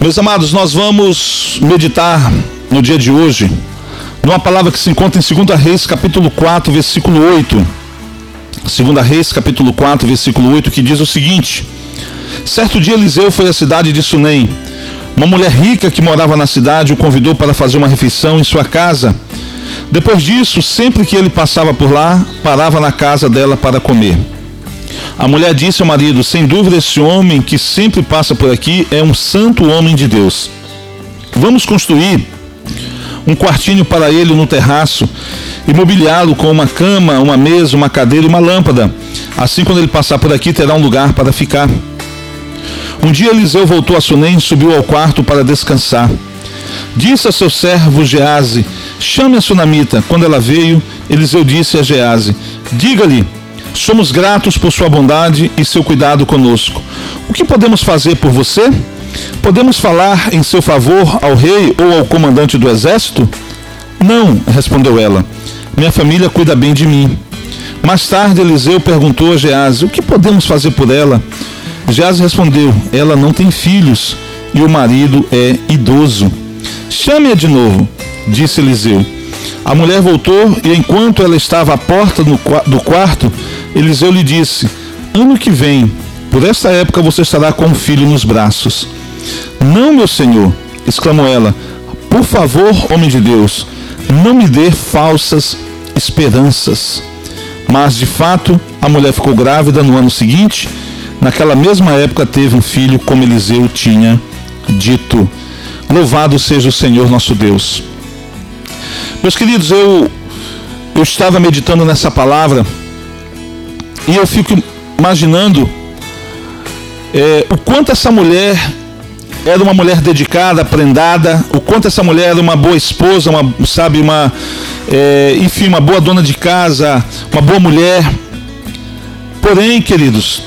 Meus amados, nós vamos meditar no dia de hoje numa palavra que se encontra em 2 Reis, capítulo 4, versículo 8. 2 Reis, capítulo 4, versículo 8, que diz o seguinte: Certo dia Eliseu foi à cidade de Sunem. Uma mulher rica que morava na cidade o convidou para fazer uma refeição em sua casa. Depois disso, sempre que ele passava por lá, parava na casa dela para comer. A mulher disse ao marido: Sem dúvida, esse homem que sempre passa por aqui é um santo homem de Deus. Vamos construir um quartinho para ele no terraço e mobiliá-lo com uma cama, uma mesa, uma cadeira e uma lâmpada. Assim, quando ele passar por aqui, terá um lugar para ficar. Um dia Eliseu voltou a Sunem e subiu ao quarto para descansar. Disse a seu servo Gease: Chame a sunamita. Quando ela veio, Eliseu disse a Gease: Diga-lhe Somos gratos por sua bondade e seu cuidado conosco. O que podemos fazer por você? Podemos falar em seu favor ao rei ou ao comandante do exército? Não, respondeu ela. Minha família cuida bem de mim. Mais tarde, Eliseu perguntou a Gease: O que podemos fazer por ela? Gease respondeu: Ela não tem filhos e o marido é idoso. Chame-a de novo, disse Eliseu. A mulher voltou e, enquanto ela estava à porta do quarto, Eliseu lhe disse: Ano que vem, por esta época você estará com um filho nos braços. Não, meu senhor, exclamou ela. Por favor, homem de Deus, não me dê falsas esperanças. Mas, de fato, a mulher ficou grávida no ano seguinte. Naquela mesma época teve um filho, como Eliseu tinha dito. Louvado seja o Senhor nosso Deus. Meus queridos, eu, eu estava meditando nessa palavra e eu fico imaginando é, o quanto essa mulher era uma mulher dedicada, prendada, o quanto essa mulher era uma boa esposa, uma, sabe, uma, é, enfim, uma boa dona de casa, uma boa mulher. Porém, queridos,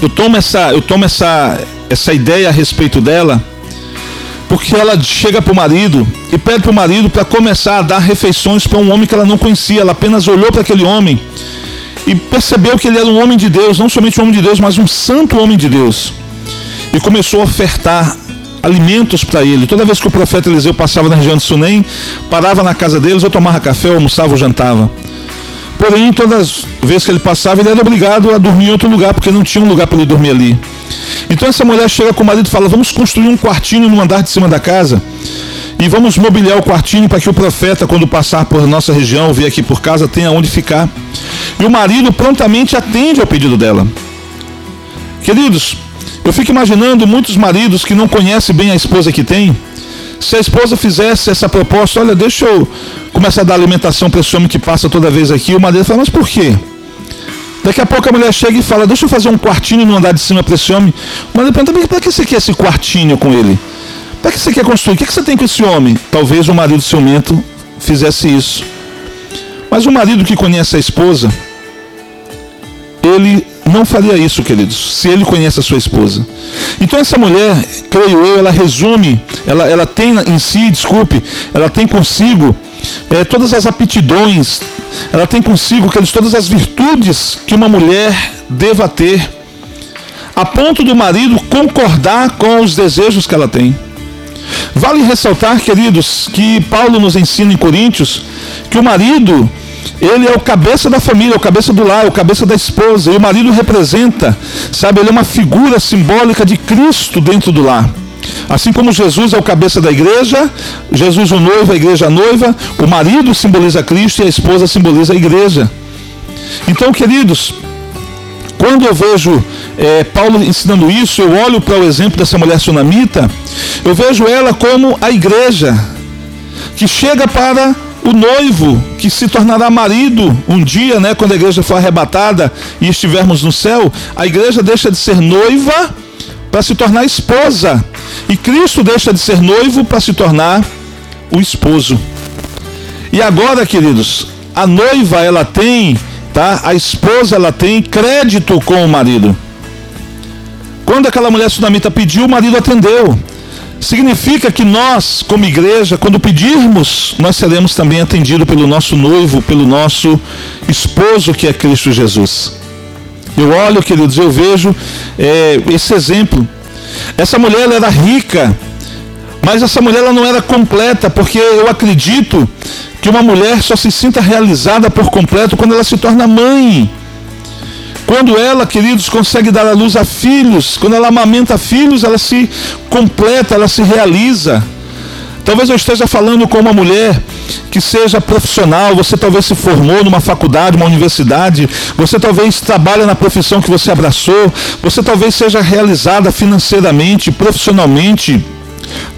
eu tomo essa, eu tomo essa, essa ideia a respeito dela, porque ela chega para o marido e pede para o marido para começar a dar refeições para um homem que ela não conhecia. Ela apenas olhou para aquele homem e percebeu que ele era um homem de Deus, não somente um homem de Deus, mas um santo homem de Deus. E começou a ofertar alimentos para ele. Toda vez que o profeta Eliseu passava na região de Sunem, parava na casa deles, eu tomava café, eu almoçava ou jantava. Porém, todas as vezes que ele passava, ele era obrigado a dormir em outro lugar, porque não tinha um lugar para ele dormir ali. Então essa mulher chega com o marido e fala: Vamos construir um quartinho no andar de cima da casa. E vamos mobiliar o quartinho para que o profeta, quando passar por nossa região, vir aqui por casa, tenha onde ficar. E o marido prontamente atende ao pedido dela. Queridos, eu fico imaginando muitos maridos que não conhecem bem a esposa que tem. Se a esposa fizesse essa proposta, olha, deixa eu começar a dar alimentação para esse homem que passa toda vez aqui, o marido fala, mas por quê? Daqui a pouco a mulher chega e fala, deixa eu fazer um quartinho no andar de cima para esse homem. O marido pergunta, para que você quer esse quartinho com ele? Para que você quer construir? O que você tem com esse homem? Talvez o marido ciumento fizesse isso. Mas o marido que conhece a esposa, ele não faria isso, queridos, se ele conhece a sua esposa. Então essa mulher, creio eu, ela resume, ela, ela tem em si, desculpe, ela tem consigo é, todas as aptidões, ela tem consigo queridos, todas as virtudes que uma mulher deva ter, a ponto do marido concordar com os desejos que ela tem. Vale ressaltar, queridos, que Paulo nos ensina em Coríntios que o marido ele é o cabeça da família, é o cabeça do lar, é o cabeça da esposa. E o marido representa, sabe, ele é uma figura simbólica de Cristo dentro do lar. Assim como Jesus é o cabeça da igreja, Jesus o noivo, a igreja a noiva, o marido simboliza Cristo e a esposa simboliza a igreja. Então, queridos, quando eu vejo é, Paulo ensinando isso, eu olho para o exemplo dessa mulher sunamita, eu vejo ela como a igreja que chega para o noivo que se tornará marido um dia, né, quando a igreja for arrebatada e estivermos no céu, a igreja deixa de ser noiva para se tornar esposa. E Cristo deixa de ser noivo para se tornar o esposo. E agora, queridos, a noiva ela tem, tá? A esposa ela tem crédito com o marido. Quando aquela mulher sunamita pediu, o marido atendeu. Significa que nós, como igreja, quando pedirmos, nós seremos também atendidos pelo nosso noivo, pelo nosso esposo que é Cristo Jesus. Eu olho, queridos, eu vejo é, esse exemplo. Essa mulher era rica, mas essa mulher ela não era completa, porque eu acredito que uma mulher só se sinta realizada por completo quando ela se torna mãe. Quando ela, queridos, consegue dar a luz a filhos, quando ela amamenta filhos, ela se completa, ela se realiza. Talvez eu esteja falando com uma mulher que seja profissional, você talvez se formou numa faculdade, uma universidade, você talvez trabalha na profissão que você abraçou, você talvez seja realizada financeiramente, profissionalmente,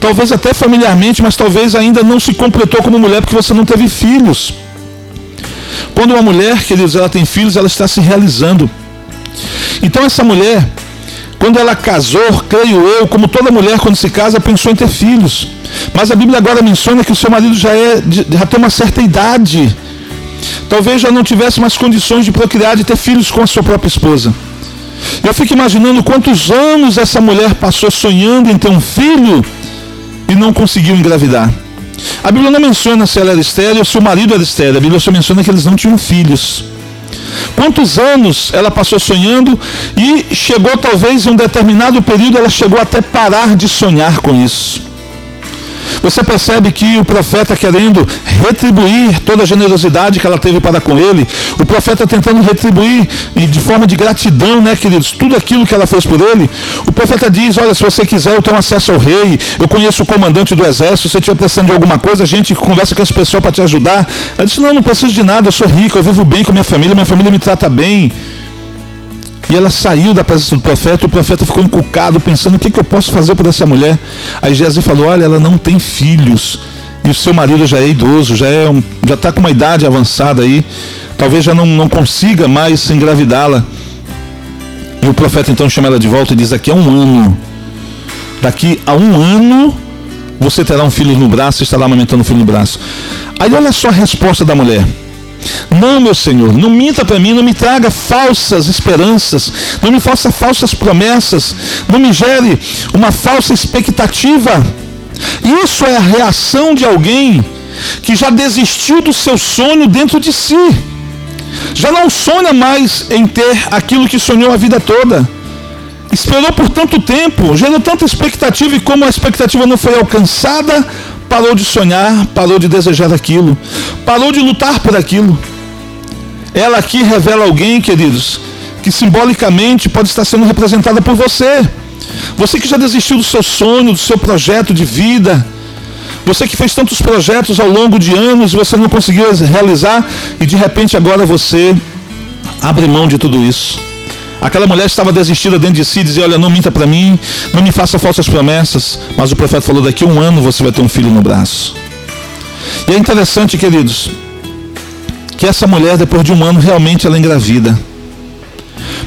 talvez até familiarmente, mas talvez ainda não se completou como mulher porque você não teve filhos. Quando uma mulher, queridos, ela tem filhos, ela está se realizando. Então essa mulher, quando ela casou, creio eu, como toda mulher quando se casa, pensou em ter filhos. Mas a Bíblia agora menciona que o seu marido já, é, já tem uma certa idade. Talvez já não tivesse mais condições de procriar, de ter filhos com a sua própria esposa. Eu fico imaginando quantos anos essa mulher passou sonhando em ter um filho e não conseguiu engravidar. A Bíblia não menciona se ela era estéreo ou se o marido era estéreo. A Bíblia só menciona que eles não tinham filhos. Quantos anos ela passou sonhando e chegou talvez em um determinado período ela chegou até parar de sonhar com isso. Você percebe que o profeta querendo retribuir toda a generosidade que ela teve para com ele, o profeta tentando retribuir de forma de gratidão, né, queridos, tudo aquilo que ela fez por ele. O profeta diz: Olha, se você quiser, eu tenho acesso ao rei, eu conheço o comandante do exército, se você estiver precisando de alguma coisa, a gente conversa com esse pessoal para te ajudar. Ela disse: Não, não preciso de nada, eu sou rico, eu vivo bem com a minha família, minha família me trata bem. E ela saiu da presença do profeta, e o profeta ficou encucado, pensando: o que, que eu posso fazer por essa mulher? Aí Geazi falou: olha, ela não tem filhos, e o seu marido já é idoso, já é um, já está com uma idade avançada aí, talvez já não, não consiga mais engravidá-la. E o profeta então chama ela de volta e diz: daqui a um ano, daqui a um ano, você terá um filho no braço estará amamentando um filho no braço. Aí olha só a resposta da mulher. Não, meu Senhor, não minta para mim, não me traga falsas esperanças, não me faça falsas promessas, não me gere uma falsa expectativa. Isso é a reação de alguém que já desistiu do seu sonho dentro de si. Já não sonha mais em ter aquilo que sonhou a vida toda. Esperou por tanto tempo, gerou tanta expectativa e como a expectativa não foi alcançada, parou de sonhar, parou de desejar aquilo, parou de lutar por aquilo. Ela aqui revela alguém, queridos, que simbolicamente pode estar sendo representada por você. Você que já desistiu do seu sonho, do seu projeto de vida. Você que fez tantos projetos ao longo de anos e você não conseguiu realizar e de repente agora você abre mão de tudo isso. Aquela mulher estava desistida dentro de si, dizia: Olha, não minta para mim, não me faça falsas promessas. Mas o profeta falou: Daqui a um ano você vai ter um filho no braço. E é interessante, queridos, que essa mulher, depois de um ano, realmente ela engravida.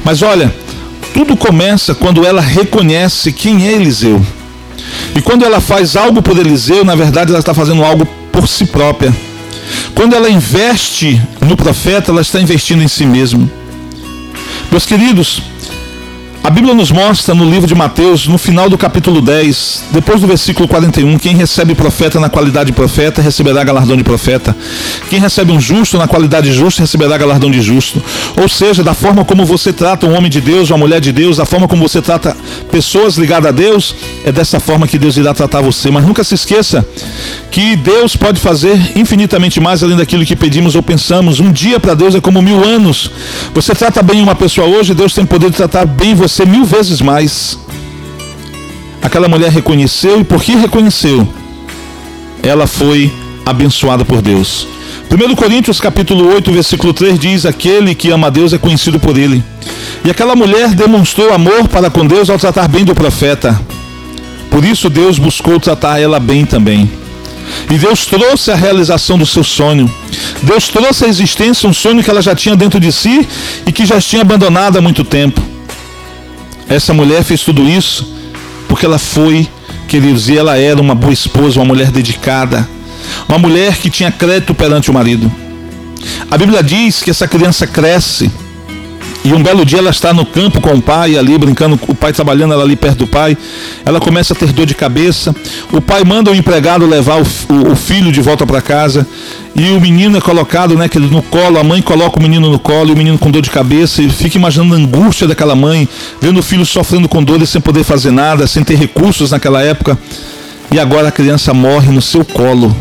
Mas olha, tudo começa quando ela reconhece quem é Eliseu. E quando ela faz algo por Eliseu, na verdade ela está fazendo algo por si própria. Quando ela investe no profeta, ela está investindo em si mesma. Meus queridos, a Bíblia nos mostra no livro de Mateus, no final do capítulo 10, depois do versículo 41, quem recebe profeta na qualidade de profeta receberá galardão de profeta. Quem recebe um justo na qualidade de justo receberá galardão de justo. Ou seja, da forma como você trata um homem de Deus, uma mulher de Deus, da forma como você trata pessoas ligadas a Deus, é dessa forma que Deus irá tratar você. Mas nunca se esqueça que Deus pode fazer infinitamente mais além daquilo que pedimos ou pensamos. Um dia para Deus é como mil anos. Você trata bem uma pessoa hoje, Deus tem poder de tratar bem você ser mil vezes mais. Aquela mulher reconheceu e porque reconheceu, ela foi abençoada por Deus. 1 Coríntios capítulo 8, versículo 3 diz: Aquele que ama a Deus é conhecido por ele. E aquela mulher demonstrou amor para com Deus ao tratar bem do profeta. Por isso Deus buscou tratar ela bem também. E Deus trouxe a realização do seu sonho. Deus trouxe à existência um sonho que ela já tinha dentro de si e que já tinha abandonado há muito tempo. Essa mulher fez tudo isso porque ela foi, queridos, e ela era uma boa esposa, uma mulher dedicada, uma mulher que tinha crédito perante o marido. A Bíblia diz que essa criança cresce E um belo dia ela está no campo com o pai ali, brincando, o pai trabalhando ela ali perto do pai. Ela começa a ter dor de cabeça. O pai manda o empregado levar o, o, o filho de volta para casa. E o menino é colocado né, no colo, a mãe coloca o menino no colo, e o menino com dor de cabeça, e fica imaginando a angústia daquela mãe, vendo o filho sofrendo com dores sem poder fazer nada, sem ter recursos naquela época. E agora a criança morre no seu colo.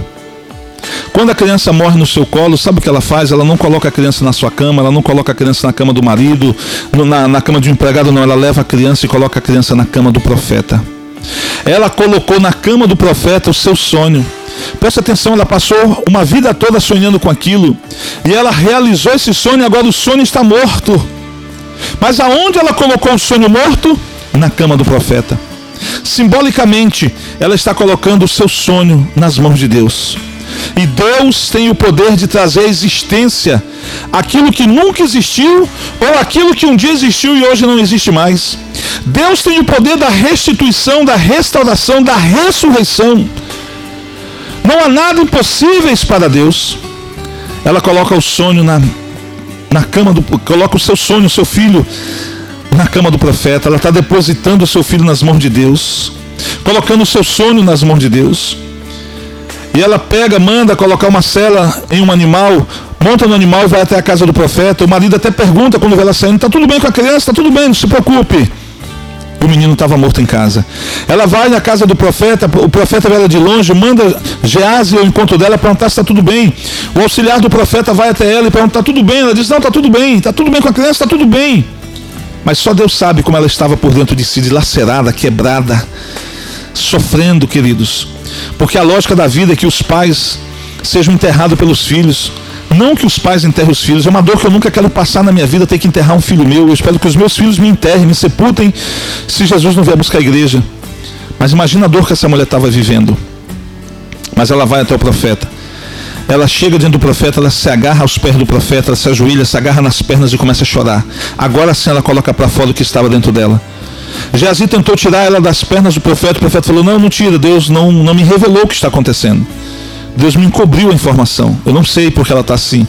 Quando a criança morre no seu colo, sabe o que ela faz? Ela não coloca a criança na sua cama, ela não coloca a criança na cama do marido, na, na cama de um empregado, não. Ela leva a criança e coloca a criança na cama do profeta. Ela colocou na cama do profeta o seu sonho. Presta atenção, ela passou uma vida toda sonhando com aquilo. E ela realizou esse sonho, agora o sonho está morto. Mas aonde ela colocou o sonho morto? Na cama do profeta. Simbolicamente, ela está colocando o seu sonho nas mãos de Deus. E Deus tem o poder de trazer à existência aquilo que nunca existiu ou aquilo que um dia existiu e hoje não existe mais. Deus tem o poder da restituição, da restauração, da ressurreição. Não há nada impossíveis para Deus. Ela coloca o sonho na, na cama do. Coloca o seu sonho, o seu filho, na cama do profeta. Ela está depositando o seu filho nas mãos de Deus. Colocando o seu sonho nas mãos de Deus. E ela pega, manda colocar uma cela em um animal, monta no animal, vai até a casa do profeta. O marido até pergunta quando vê ela saindo: Está tudo bem com a criança? Está tudo bem, não se preocupe. O menino estava morto em casa. Ela vai na casa do profeta, o profeta vê ela de longe, manda Gease ao encontro dela perguntar se está tudo bem. O auxiliar do profeta vai até ela e pergunta: Está tudo bem? Ela diz: Não, está tudo bem, está tudo bem com a criança, está tudo bem. Mas só Deus sabe como ela estava por dentro de si, dilacerada, quebrada, sofrendo, queridos. Porque a lógica da vida é que os pais sejam enterrados pelos filhos. Não que os pais enterrem os filhos, é uma dor que eu nunca quero passar na minha vida, ter que enterrar um filho meu. Eu espero que os meus filhos me enterrem, me sepultem, se Jesus não vier buscar a igreja. Mas imagina a dor que essa mulher estava vivendo. Mas ela vai até o profeta. Ela chega diante do profeta, ela se agarra aos pés do profeta, ela se ajoelha, se agarra nas pernas e começa a chorar. Agora sim ela coloca para fora o que estava dentro dela. Geazi tentou tirar ela das pernas do profeta. O profeta falou: Não, não tira. Deus não, não me revelou o que está acontecendo. Deus me encobriu a informação. Eu não sei porque ela está assim.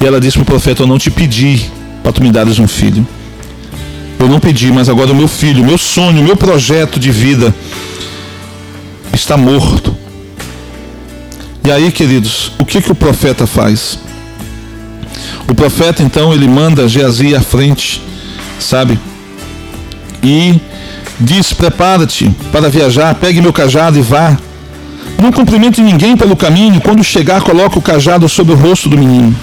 E ela disse para o profeta: Eu não te pedi para tu me dares um filho. Eu não pedi, mas agora o meu filho, o meu sonho, o meu projeto de vida está morto. E aí, queridos, o que, que o profeta faz? O profeta, então, ele manda Geazi à frente, sabe? E diz: Prepara-te para viajar, pegue meu cajado e vá. Não cumprimente ninguém pelo caminho, quando chegar, coloque o cajado sobre o rosto do menino.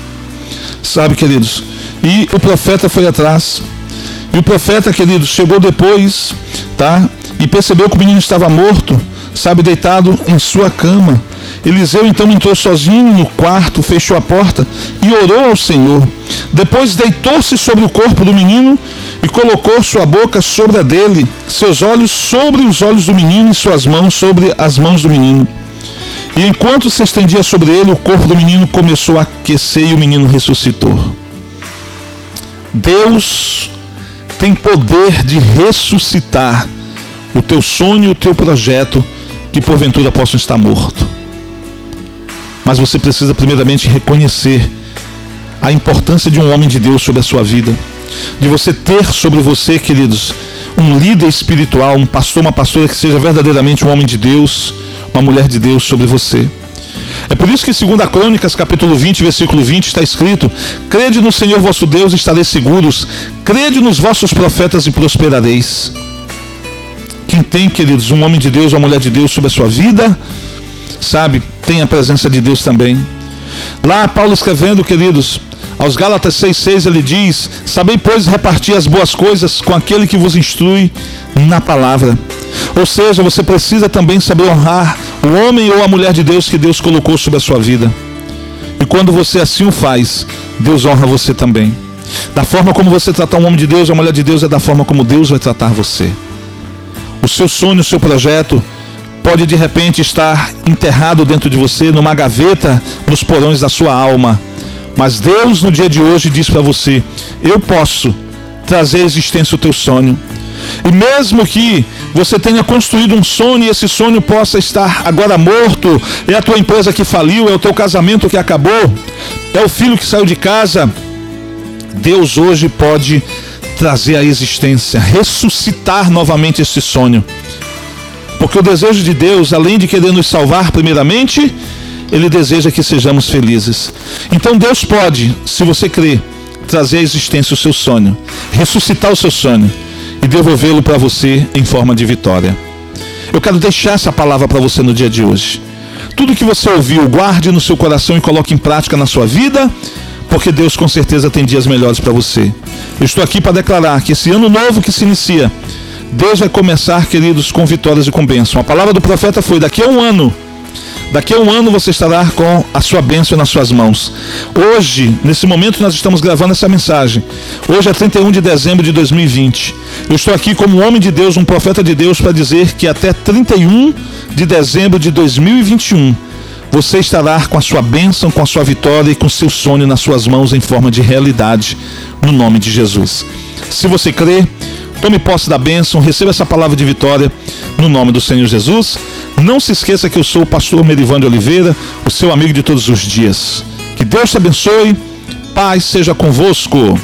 Sabe, queridos? E o profeta foi atrás. E o profeta, queridos, chegou depois, tá? E percebeu que o menino estava morto, sabe, deitado em sua cama. Eliseu então entrou sozinho no quarto, fechou a porta e orou ao Senhor. Depois deitou-se sobre o corpo do menino e colocou sua boca sobre a dele, seus olhos sobre os olhos do menino e suas mãos sobre as mãos do menino. E enquanto se estendia sobre ele, o corpo do menino começou a aquecer e o menino ressuscitou. Deus tem poder de ressuscitar o teu sonho o teu projeto que porventura possam estar morto. Mas você precisa primeiramente reconhecer a importância de um homem de Deus sobre a sua vida de você ter sobre você, queridos, um líder espiritual, um pastor, uma pastora que seja verdadeiramente um homem de Deus, uma mulher de Deus sobre você. É por isso que em 2 Crônicas, capítulo 20, versículo 20, está escrito: Crede no Senhor vosso Deus e estareis seguros, crede nos vossos profetas e prosperareis. Quem tem, queridos, um homem de Deus, uma mulher de Deus sobre a sua vida, sabe, tem a presença de Deus também. Lá, Paulo escrevendo, queridos, aos Gálatas 6,6 ele diz: Sabei, pois, repartir as boas coisas com aquele que vos instrui na palavra. Ou seja, você precisa também saber honrar o homem ou a mulher de Deus que Deus colocou sobre a sua vida. E quando você assim o faz, Deus honra você também. Da forma como você tratar um homem de Deus, a mulher de Deus, é da forma como Deus vai tratar você. O seu sonho, o seu projeto, pode de repente estar enterrado dentro de você, numa gaveta, nos porões da sua alma. Mas Deus no dia de hoje diz para você: eu posso trazer à existência o teu sonho. E mesmo que você tenha construído um sonho e esse sonho possa estar agora morto, é a tua empresa que faliu, é o teu casamento que acabou, é o filho que saiu de casa, Deus hoje pode trazer à existência, ressuscitar novamente esse sonho. Porque o desejo de Deus, além de querer nos salvar primeiramente, ele deseja que sejamos felizes. Então Deus pode, se você crer, trazer à existência o seu sonho, ressuscitar o seu sonho e devolvê-lo para você em forma de vitória. Eu quero deixar essa palavra para você no dia de hoje. Tudo que você ouviu, guarde no seu coração e coloque em prática na sua vida, porque Deus com certeza tem dias melhores para você. Eu estou aqui para declarar que esse ano novo que se inicia, Deus vai começar, queridos, com vitórias e com bênção. A palavra do profeta foi: daqui a um ano Daqui a um ano você estará com a sua bênção nas suas mãos. Hoje, nesse momento, nós estamos gravando essa mensagem. Hoje é 31 de dezembro de 2020. Eu estou aqui como um homem de Deus, um profeta de Deus, para dizer que até 31 de dezembro de 2021 você estará com a sua bênção, com a sua vitória e com seu sonho nas suas mãos em forma de realidade, no nome de Jesus. Se você crê, tome posse da bênção, receba essa palavra de vitória no nome do Senhor Jesus. Não se esqueça que eu sou o pastor Merivan de Oliveira, o seu amigo de todos os dias. Que Deus te abençoe, paz seja convosco.